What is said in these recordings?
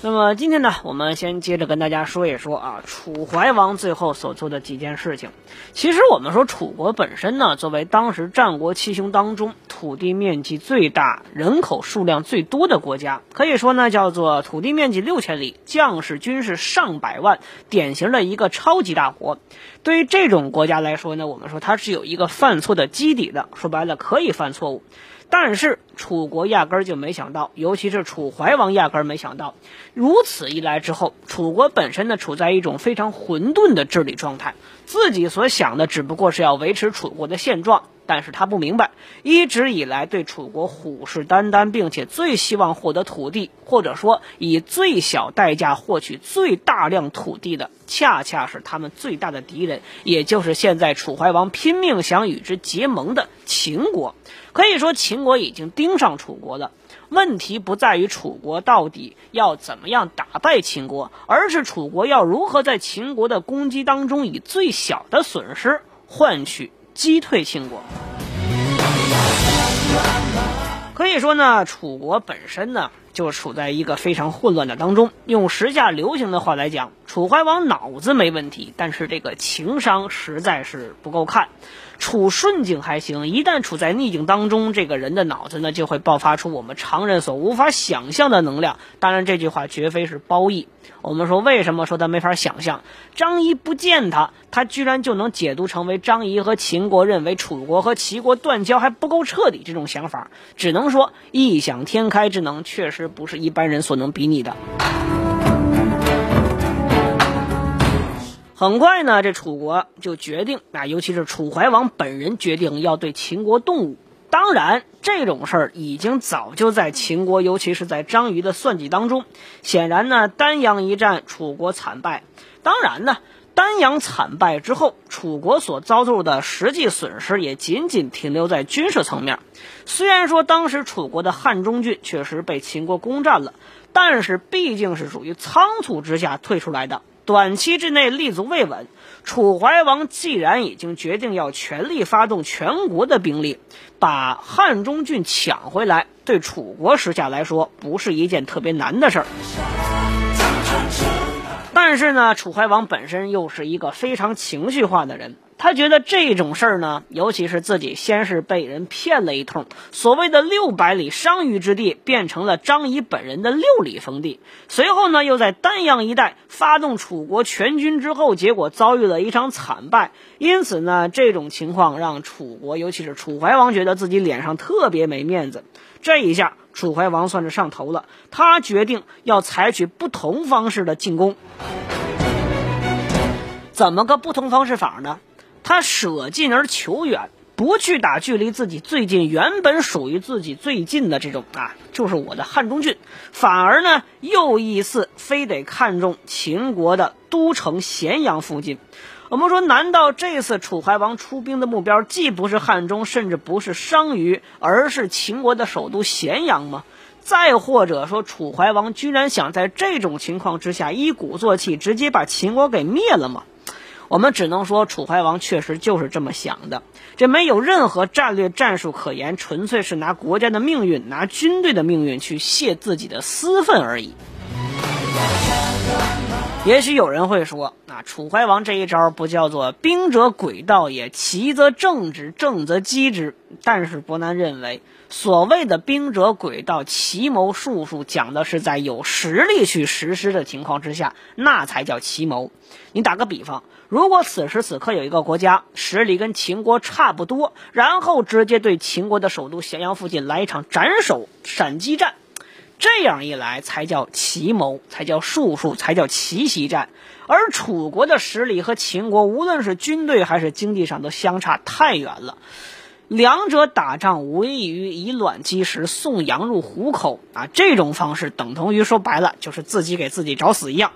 那么今天呢，我们先接着跟大家说一说啊，楚怀王最后所做的几件事情。其实我们说楚国本身呢，作为当时战国七雄当中土地面积最大、人口数量最多的国家，可以说呢叫做土地面积六千里，将士军事上百万，典型的一个超级大国。对于这种国家来说呢，我们说它是有一个犯错的基底的，说白了可以犯错误。但是楚国压根儿就没想到，尤其是楚怀王压根儿没想到，如此一来之后，楚国本身呢处在一种非常混沌的治理状态，自己所想的只不过是要维持楚国的现状，但是他不明白，一直以来对楚国虎视眈眈，并且最希望获得土地，或者说以最小代价获取最大量土地的，恰恰是他们最大的敌人，也就是现在楚怀王拼命想与之结盟的秦国。可以说，秦国已经盯上楚国了。问题不在于楚国到底要怎么样打败秦国，而是楚国要如何在秦国的攻击当中，以最小的损失换取击退秦国。可以说呢，楚国本身呢就处在一个非常混乱的当中。用时下流行的话来讲，楚怀王脑子没问题，但是这个情商实在是不够看。处顺境还行，一旦处在逆境当中，这个人的脑子呢就会爆发出我们常人所无法想象的能量。当然，这句话绝非是褒义。我们说，为什么说他没法想象？张仪不见他，他居然就能解读成为张仪和秦国认为楚国和齐国断交还不够彻底这种想法。只能说，异想天开之能确实不是一般人所能比拟的。很快呢，这楚国就决定啊，尤其是楚怀王本人决定要对秦国动武。当然，这种事儿已经早就在秦国，尤其是在张仪的算计当中。显然呢，丹阳一战，楚国惨败。当然呢，丹阳惨败之后，楚国所遭受的实际损失也仅仅停留在军事层面。虽然说当时楚国的汉中郡确实被秦国攻占了，但是毕竟是属于仓促之下退出来的。短期之内立足未稳，楚怀王既然已经决定要全力发动全国的兵力，把汉中郡抢回来，对楚国时下来说不是一件特别难的事儿。但是呢，楚怀王本身又是一个非常情绪化的人。他觉得这种事儿呢，尤其是自己先是被人骗了一通，所谓的六百里商於之地变成了张仪本人的六里封地，随后呢又在丹阳一带发动楚国全军之后，结果遭遇了一场惨败。因此呢，这种情况让楚国，尤其是楚怀王觉得自己脸上特别没面子。这一下，楚怀王算是上头了，他决定要采取不同方式的进攻。怎么个不同方式法呢？他舍近而求远，不去打距离自己最近、原本属于自己最近的这种啊，就是我的汉中郡，反而呢又一次非得看中秦国的都城咸阳附近。我们说，难道这次楚怀王出兵的目标既不是汉中，甚至不是商于，而是秦国的首都咸阳吗？再或者说，楚怀王居然想在这种情况之下一鼓作气，直接把秦国给灭了吗？我们只能说，楚怀王确实就是这么想的，这没有任何战略战术可言，纯粹是拿国家的命运、拿军队的命运去泄自己的私愤而已。也许有人会说，啊，楚怀王这一招不叫做兵者诡道也，奇则正之，正则击之。但是伯南认为，所谓的兵者诡道，奇谋术数，讲的是在有实力去实施的情况之下，那才叫奇谋。你打个比方。如果此时此刻有一个国家实力跟秦国差不多，然后直接对秦国的首都咸阳附近来一场斩首闪击战，这样一来才叫奇谋，才叫术数，才叫奇袭战。而楚国的实力和秦国无论是军队还是经济上都相差太远了，两者打仗无异于以卵击石，送羊入虎口啊！这种方式等同于说白了就是自己给自己找死一样。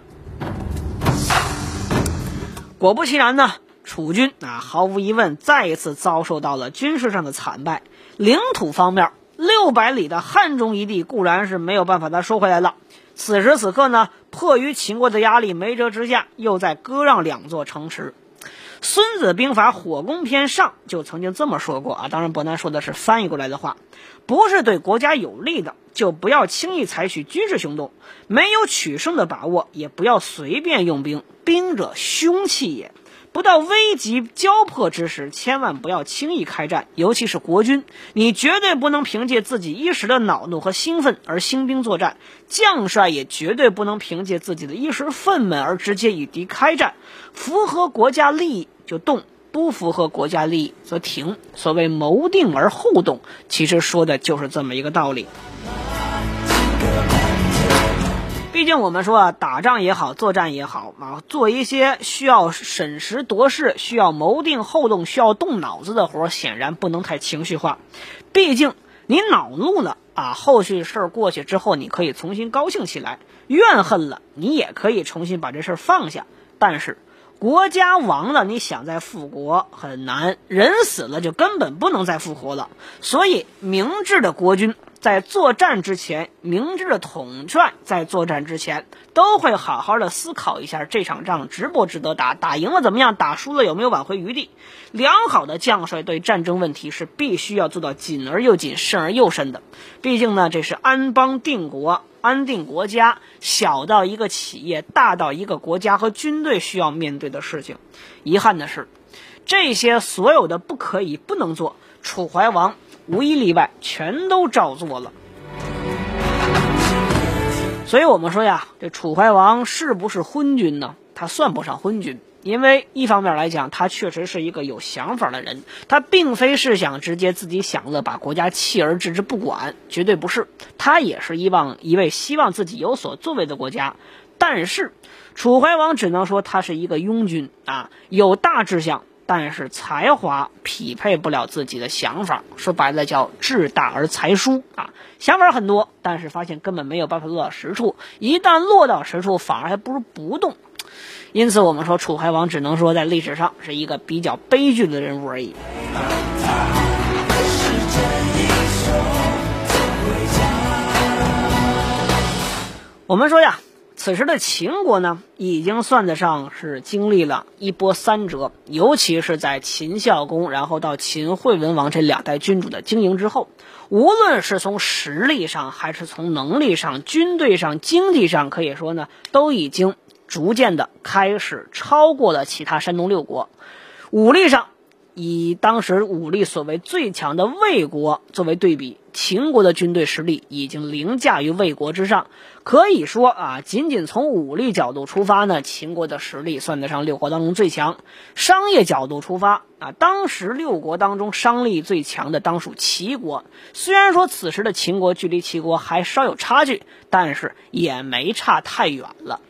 果不其然呢，楚军啊，毫无疑问再一次遭受到了军事上的惨败。领土方面，六百里的汉中一地固然是没有办法再收回来了。此时此刻呢，迫于秦国的压力，没辙之下，又在割让两座城池。《孙子兵法·火攻篇上》就曾经这么说过啊，当然伯南说的是翻译过来的话，不是对国家有利的，就不要轻易采取军事行动；没有取胜的把握，也不要随便用兵。兵者，凶器也。不到危急交迫之时，千万不要轻易开战，尤其是国军，你绝对不能凭借自己一时的恼怒和兴奋而兴兵作战，将帅也绝对不能凭借自己的一时愤懑而直接与敌开战。符合国家利益就动，不符合国家利益则停。所谓谋定而后动，其实说的就是这么一个道理。毕竟我们说啊，打仗也好，作战也好啊，做一些需要审时度势、需要谋定后动、需要动脑子的活，显然不能太情绪化。毕竟你恼怒了啊，后续事儿过去之后，你可以重新高兴起来；怨恨了，你也可以重新把这事儿放下。但是国家亡了，你想再复国很难；人死了，就根本不能再复活了。所以，明智的国君。在作战之前，明智的统帅在作战之前都会好好的思考一下这场仗值不值得打，打赢了怎么样，打输了有没有挽回余地。良好的将帅对战争问题是必须要做到谨而又谨，慎而又慎的。毕竟呢，这是安邦定国、安定国家，小到一个企业，大到一个国家和军队需要面对的事情。遗憾的是，这些所有的不可以、不能做，楚怀王。无一例外，全都照做了。所以我们说呀，这楚怀王是不是昏君呢？他算不上昏君，因为一方面来讲，他确实是一个有想法的人，他并非是想直接自己享乐，把国家弃而置之不管，绝对不是。他也是希望一位希望自己有所作为的国家。但是，楚怀王只能说他是一个庸君啊，有大志向。但是才华匹配不了自己的想法，说白了叫志大而才疏啊！想法很多，但是发现根本没有办法落到实处。一旦落到实处，反而还不如不动。因此，我们说楚怀王只能说在历史上是一个比较悲剧的人物而已。我们说呀。此时的秦国呢，已经算得上是经历了一波三折，尤其是在秦孝公，然后到秦惠文王这两代君主的经营之后，无论是从实力上，还是从能力上、军队上、经济上，可以说呢，都已经逐渐的开始超过了其他山东六国。武力上，以当时武力所谓最强的魏国作为对比。秦国的军队实力已经凌驾于魏国之上，可以说啊，仅仅从武力角度出发呢，秦国的实力算得上六国当中最强。商业角度出发啊，当时六国当中商力最强的当属齐国。虽然说此时的秦国距离齐国还稍有差距，但是也没差太远了。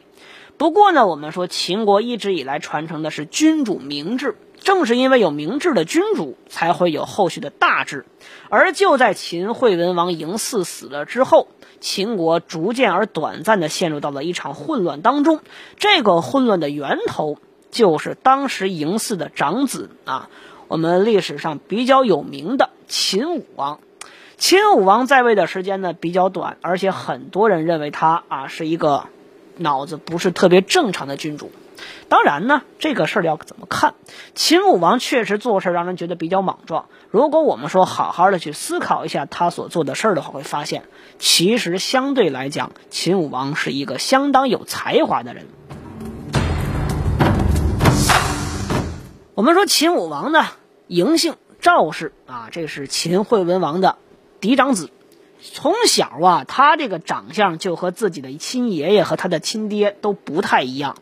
不过呢，我们说秦国一直以来传承的是君主明治。正是因为有明治的君主，才会有后续的大治。而就在秦惠文王嬴驷死了之后，秦国逐渐而短暂地陷入到了一场混乱当中。这个混乱的源头，就是当时嬴驷的长子啊，我们历史上比较有名的秦武王。秦武王在位的时间呢比较短，而且很多人认为他啊是一个脑子不是特别正常的君主。当然呢，这个事儿要怎么看？秦武王确实做事让人觉得比较莽撞。如果我们说好好的去思考一下他所做的事儿的话，会发现其实相对来讲，秦武王是一个相当有才华的人。我们说秦武王呢，嬴姓赵氏啊，这是秦惠文王的嫡长子。从小啊，他这个长相就和自己的亲爷爷和他的亲爹都不太一样。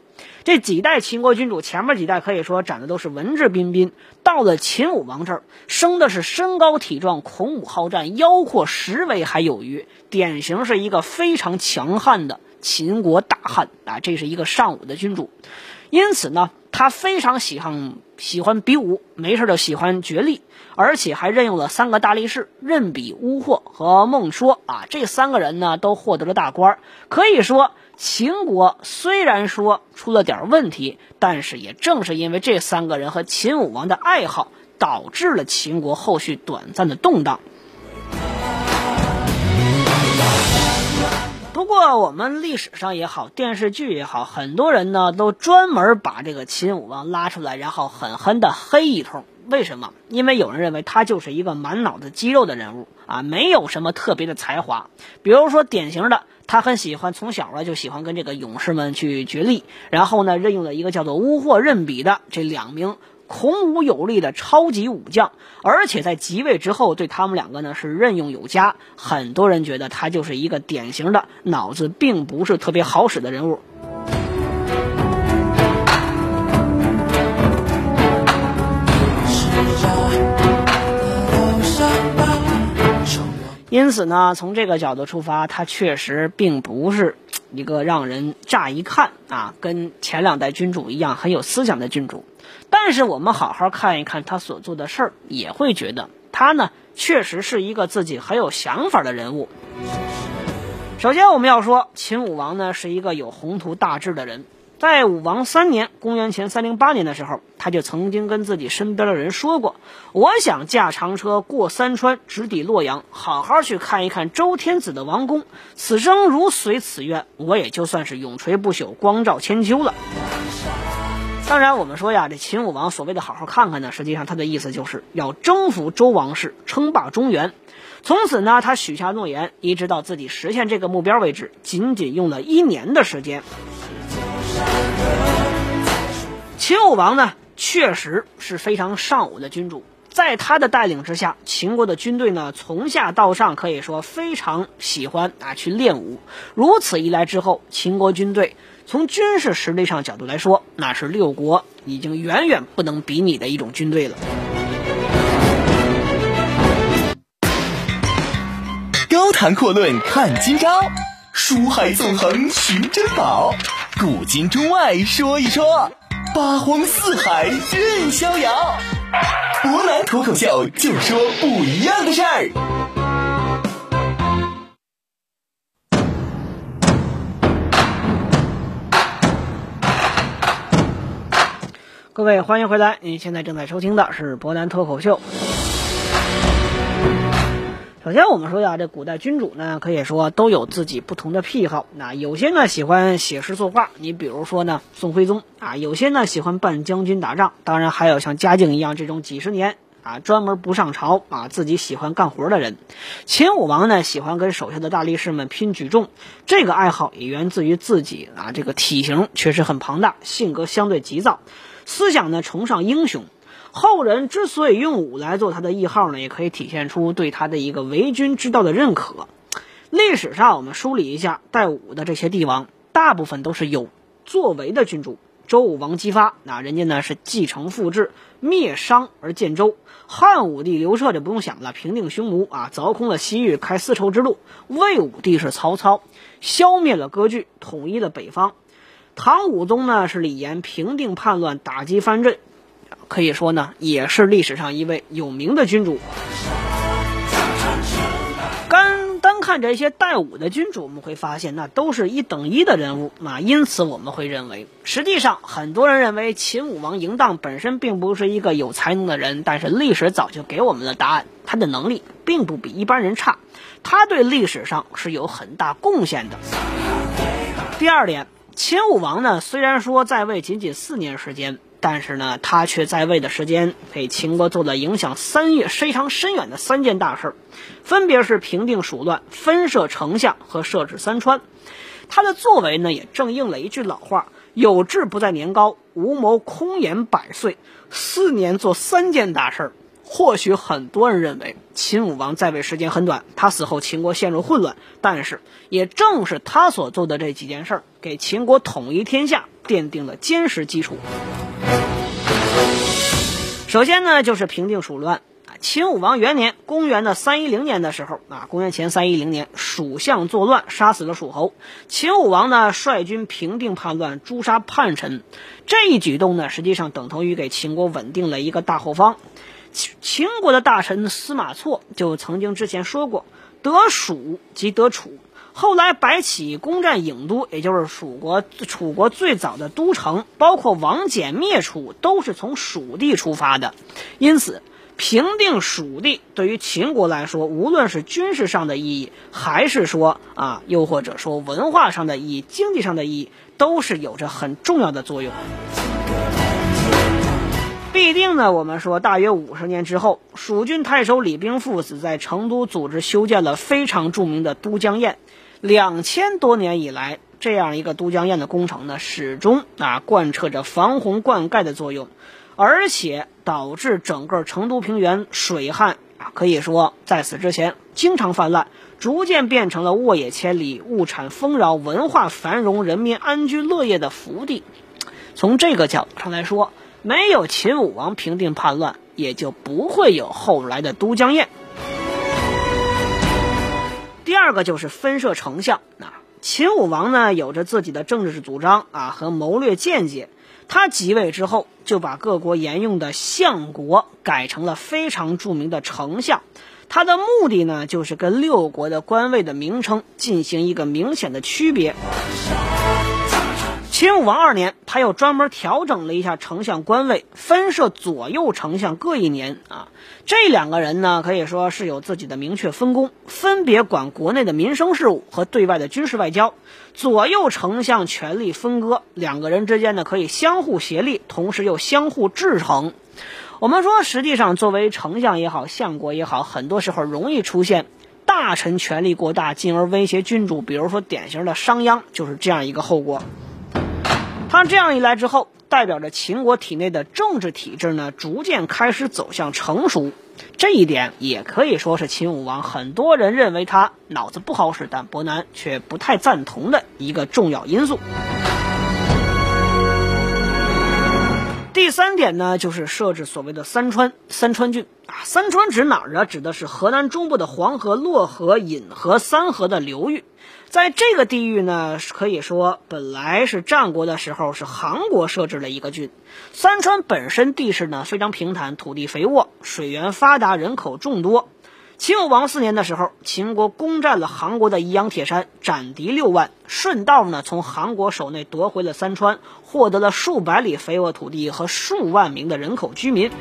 这几代秦国君主，前面几代可以说长得都是文质彬彬，到了秦武王这儿，生的是身高体壮、孔武好战、腰阔十围还有余，典型是一个非常强悍的秦国大汉啊！这是一个尚武的君主，因此呢，他非常喜欢喜欢比武，没事就喜欢角力，而且还任用了三个大力士任比、乌霍和孟说啊，这三个人呢都获得了大官，可以说。秦国虽然说出了点问题，但是也正是因为这三个人和秦武王的爱好，导致了秦国后续短暂的动荡。不过，我们历史上也好，电视剧也好，很多人呢都专门把这个秦武王拉出来，然后狠狠的黑一通。为什么？因为有人认为他就是一个满脑子肌肉的人物啊，没有什么特别的才华。比如说，典型的，他很喜欢从小啊就喜欢跟这个勇士们去角力，然后呢，任用了一个叫做乌霍任比的这两名。孔武有力的超级武将，而且在即位之后，对他们两个呢是任用有加。很多人觉得他就是一个典型的脑子并不是特别好使的人物。因此呢，从这个角度出发，他确实并不是 一个让人乍一看啊，跟前两代君主一样很有思想的君主。但是我们好好看一看他所做的事儿，也会觉得他呢确实是一个自己很有想法的人物。首先，我们要说秦武王呢是一个有宏图大志的人。在武王三年（公元前三零八年）的时候，他就曾经跟自己身边的人说过：“我想驾长车过三川，直抵洛阳，好好去看一看周天子的王宫。此生如随此愿，我也就算是永垂不朽，光照千秋了。”当然，我们说呀，这秦武王所谓的好好看看呢，实际上他的意思就是要征服周王室，称霸中原。从此呢，他许下诺言，一直到自己实现这个目标为止，仅仅用了一年的时间。秦武王呢，确实是非常尚武的君主，在他的带领之下，秦国的军队呢，从下到上可以说非常喜欢啊去练武。如此一来之后，秦国军队。从军事实力上角度来说，那是六国已经远远不能比拟的一种军队了。高谈阔论看今朝，书海纵横寻珍宝，古今中外说一说，八荒四海任逍遥。博南脱口秀就说不一样的事儿。各位，欢迎回来！您现在正在收听的是博南脱口秀。首先，我们说呀，这古代君主呢，可以说都有自己不同的癖好。那有些呢喜欢写诗作画，你比如说呢宋徽宗啊；有些呢喜欢扮将军打仗，当然还有像嘉靖一样这种几十年啊专门不上朝啊自己喜欢干活的人。秦武王呢喜欢跟手下的大力士们拼举重，这个爱好也源自于自己啊这个体型确实很庞大，性格相对急躁。思想呢崇尚英雄，后人之所以用武来做他的谥号呢，也可以体现出对他的一个为君之道的认可。历史上我们梳理一下带武的这些帝王，大部分都是有作为的君主。周武王姬发，那人家呢是继承父志，灭商而建周；汉武帝刘彻就不用想了，平定匈奴啊，凿空了西域，开丝绸之路；魏武帝是曹操，消灭了割据，统一了北方。唐武宗呢是李严平定叛乱，打击藩镇，可以说呢也是历史上一位有名的君主。单单看这些带武的君主，我们会发现那都是一等一的人物啊。因此我们会认为，实际上很多人认为秦武王嬴荡本身并不是一个有才能的人，但是历史早就给我们的答案，他的能力并不比一般人差，他对历史上是有很大贡献的。第二点。秦武王呢，虽然说在位仅仅四年时间，但是呢，他却在位的时间给秦国做了影响三月非常深远的三件大事儿，分别是平定蜀乱、分设丞相和设置三川。他的作为呢，也正应了一句老话：“有志不在年高，无谋空言百岁。”四年做三件大事儿。或许很多人认为秦武王在位时间很短，他死后秦国陷入混乱。但是，也正是他所做的这几件事儿，给秦国统一天下奠定了坚实基础。首先呢，就是平定蜀乱。啊，秦武王元年，公元的三一零年的时候，啊，公元前三一零年，蜀相作乱，杀死了蜀侯。秦武王呢，率军平定叛乱，诛杀叛臣。这一举动呢，实际上等同于给秦国稳定了一个大后方。秦国的大臣司马错就曾经之前说过：“得蜀即得楚，后来白起攻占郢都，也就是蜀国楚国最早的都城，包括王翦灭楚，都是从蜀地出发的。因此，平定蜀地对于秦国来说，无论是军事上的意义，还是说啊，又或者说文化上的意义、经济上的意义，都是有着很重要的作用。必定呢，我们说大约五十年之后，蜀郡太守李冰父子在成都组织修建了非常著名的都江堰。两千多年以来，这样一个都江堰的工程呢，始终啊贯彻着防洪灌溉的作用，而且导致整个成都平原水旱啊，可以说在此之前经常泛滥，逐渐变成了沃野千里、物产丰饶、文化繁荣、人民安居乐业的福地。从这个角度上来说，没有秦武王平定叛乱，也就不会有后来的都江堰。第二个就是分设丞相。那秦武王呢，有着自己的政治主张啊和谋略见解。他即位之后，就把各国沿用的相国改成了非常著名的丞相。他的目的呢，就是跟六国的官位的名称进行一个明显的区别。秦武王二年，他又专门调整了一下丞相官位，分设左右丞相各一年啊。这两个人呢，可以说是有自己的明确分工，分别管国内的民生事务和对外的军事外交。左右丞相权力分割，两个人之间呢可以相互协力，同时又相互制衡。我们说，实际上作为丞相也好，相国也好，很多时候容易出现大臣权力过大，进而威胁君主。比如说，典型的商鞅就是这样一个后果。他这样一来之后，代表着秦国体内的政治体制呢，逐渐开始走向成熟。这一点也可以说是秦武王很多人认为他脑子不好使，但伯南却不太赞同的一个重要因素。第三点呢，就是设置所谓的三川三川郡啊。三川指哪儿啊？指的是河南中部的黄河、洛河、引河三河的流域。在这个地域呢，可以说本来是战国的时候是韩国设置了一个郡。三川本身地势呢非常平坦，土地肥沃，水源发达，人口众多。秦武王四年的时候，秦国攻占了韩国的宜阳铁山，斩敌六万，顺道呢从韩国手内夺回了三川，获得了数百里肥沃土地和数万名的人口居民。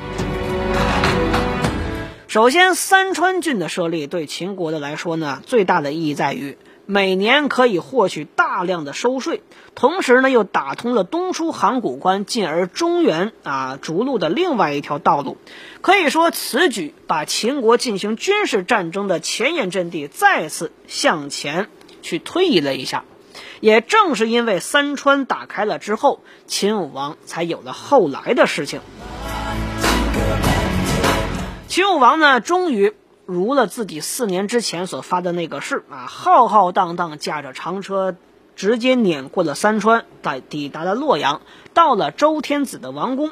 首先，三川郡的设立对秦国的来说呢，最大的意义在于。每年可以获取大量的收税，同时呢又打通了东出函谷关，进而中原啊逐鹿的另外一条道路。可以说，此举把秦国进行军事战争的前沿阵地再次向前去推移了一下。也正是因为三川打开了之后，秦武王才有了后来的事情。秦武王呢，终于。如了自己四年之前所发的那个誓啊，浩浩荡荡驾着长车，直接碾过了三川，在抵达了洛阳，到了周天子的王宫。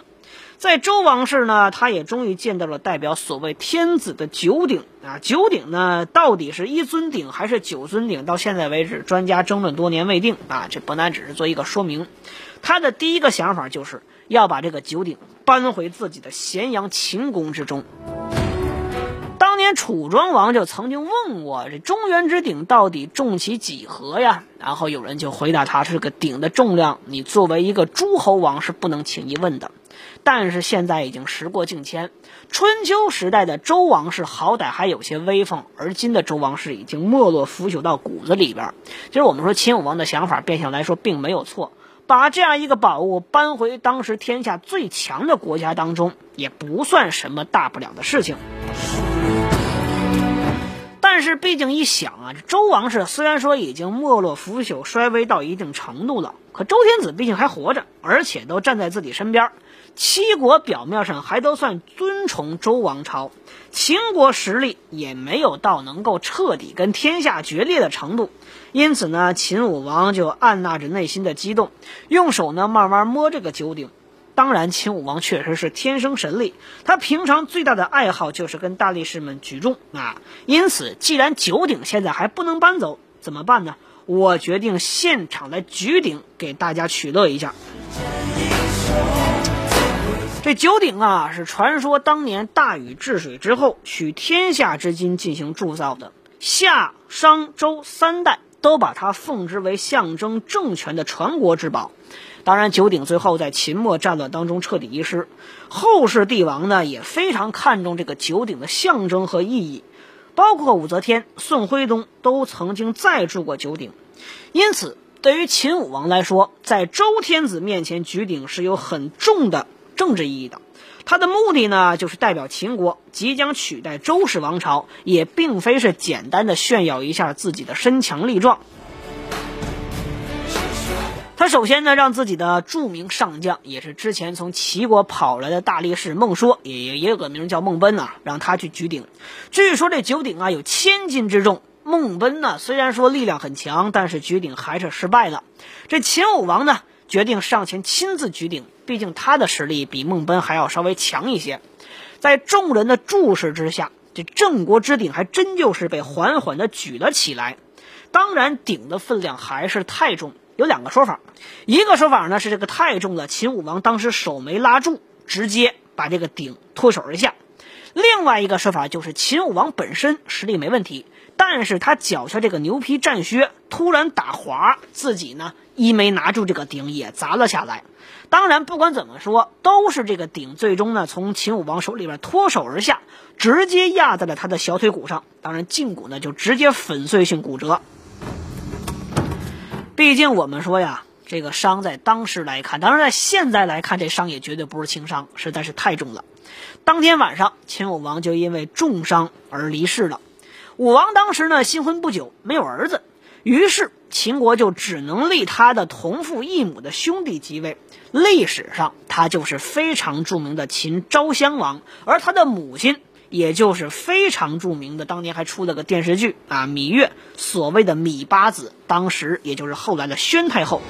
在周王室呢，他也终于见到了代表所谓天子的九鼎啊。九鼎呢，到底是一尊鼎还是九尊鼎？到现在为止，专家争论多年未定啊。这伯南只是做一个说明。他的第一个想法就是要把这个九鼎搬回自己的咸阳秦宫之中。当年楚庄王就曾经问我：“这中原之鼎到底重其几何呀？”然后有人就回答他：“这个鼎的重量，你作为一个诸侯王是不能轻易问的。”但是现在已经时过境迁，春秋时代的周王室好歹还有些威风，而今的周王室已经没落腐朽到骨子里边。其实我们说秦武王的想法，变相来说并没有错，把这样一个宝物搬回当时天下最强的国家当中，也不算什么大不了的事情。但是毕竟一想啊，这周王室虽然说已经没落腐朽、衰微到一定程度了，可周天子毕竟还活着，而且都站在自己身边。七国表面上还都算尊崇周王朝，秦国实力也没有到能够彻底跟天下决裂的程度。因此呢，秦武王就按捺着内心的激动，用手呢慢慢摸这个九鼎。当然，秦武王确实是天生神力，他平常最大的爱好就是跟大力士们举重啊。因此，既然九鼎现在还不能搬走，怎么办呢？我决定现场来举鼎，给大家取乐一下。这九鼎啊，是传说当年大禹治水之后，取天下之金进行铸造的。夏、商、周三代都把它奉之为象征政权的传国之宝。当然，九鼎最后在秦末战乱当中彻底遗失。后世帝王呢也非常看重这个九鼎的象征和意义，包括武则天、宋徽宗都曾经再铸过九鼎。因此，对于秦武王来说，在周天子面前举鼎是有很重的政治意义的。他的目的呢，就是代表秦国即将取代周氏王朝，也并非是简单的炫耀一下自己的身强力壮。他首先呢，让自己的著名上将，也是之前从齐国跑来的大力士孟说，也也有个名叫孟奔啊，让他去举鼎。据说这九鼎啊有千斤之重，孟奔呢虽然说力量很强，但是举鼎还是失败了。这秦武王呢决定上前亲自举鼎，毕竟他的实力比孟奔还要稍微强一些。在众人的注视之下，这郑国之鼎还真就是被缓缓的举了起来。当然，鼎的分量还是太重。有两个说法，一个说法呢是这个太重了，秦武王当时手没拉住，直接把这个鼎脱手而下；另外一个说法就是秦武王本身实力没问题，但是他脚下这个牛皮战靴突然打滑，自己呢一没拿住这个鼎也砸了下来。当然，不管怎么说，都是这个鼎最终呢从秦武王手里边脱手而下，直接压在了他的小腿骨上，当然胫骨呢就直接粉碎性骨折。毕竟我们说呀，这个伤在当时来看，当然在现在来看，这伤也绝对不是轻伤，实在是太重了。当天晚上，秦武王就因为重伤而离世了。武王当时呢新婚不久，没有儿子，于是秦国就只能立他的同父异母的兄弟即位。历史上，他就是非常著名的秦昭襄王，而他的母亲。也就是非常著名的，当年还出了个电视剧啊，芈月，所谓的芈八子，当时也就是后来的宣太后。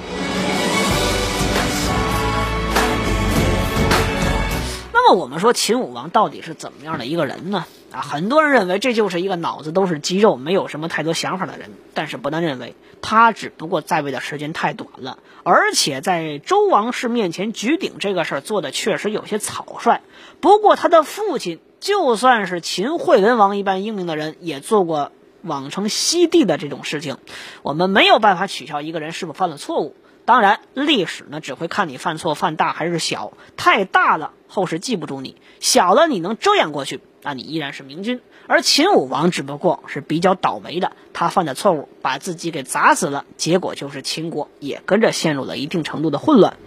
么我们说秦武王到底是怎么样的一个人呢？啊，很多人认为这就是一个脑子都是肌肉、没有什么太多想法的人，但是不能认为他只不过在位的时间太短了，而且在周王室面前举鼎这个事儿做的确实有些草率。不过他的父亲。就算是秦惠文王一般英明的人，也做过往称西帝的这种事情。我们没有办法取消一个人是否犯了错误。当然，历史呢只会看你犯错犯大还是小。太大了，后世记不住你；小了，你能遮掩过去，那你依然是明君。而秦武王只不过是比较倒霉的，他犯的错误把自己给砸死了，结果就是秦国也跟着陷入了一定程度的混乱。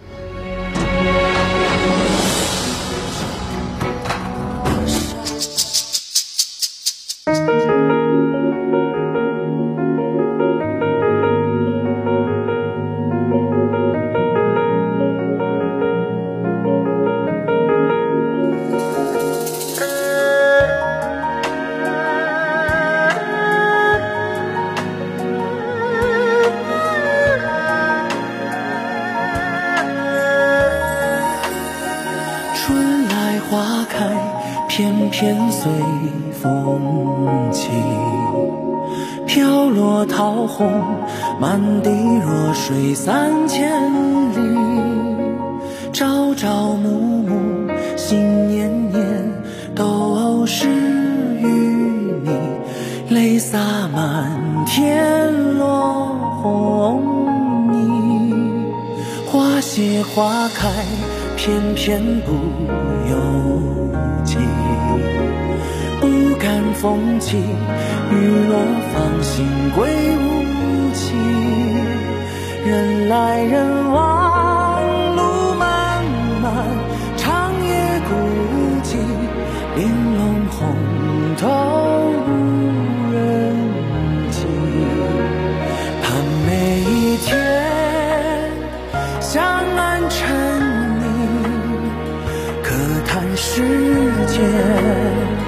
偏偏不由己。不敢风起，雨落芳心归无期。人来人往，路漫漫，长夜孤寂，玲珑红透世界。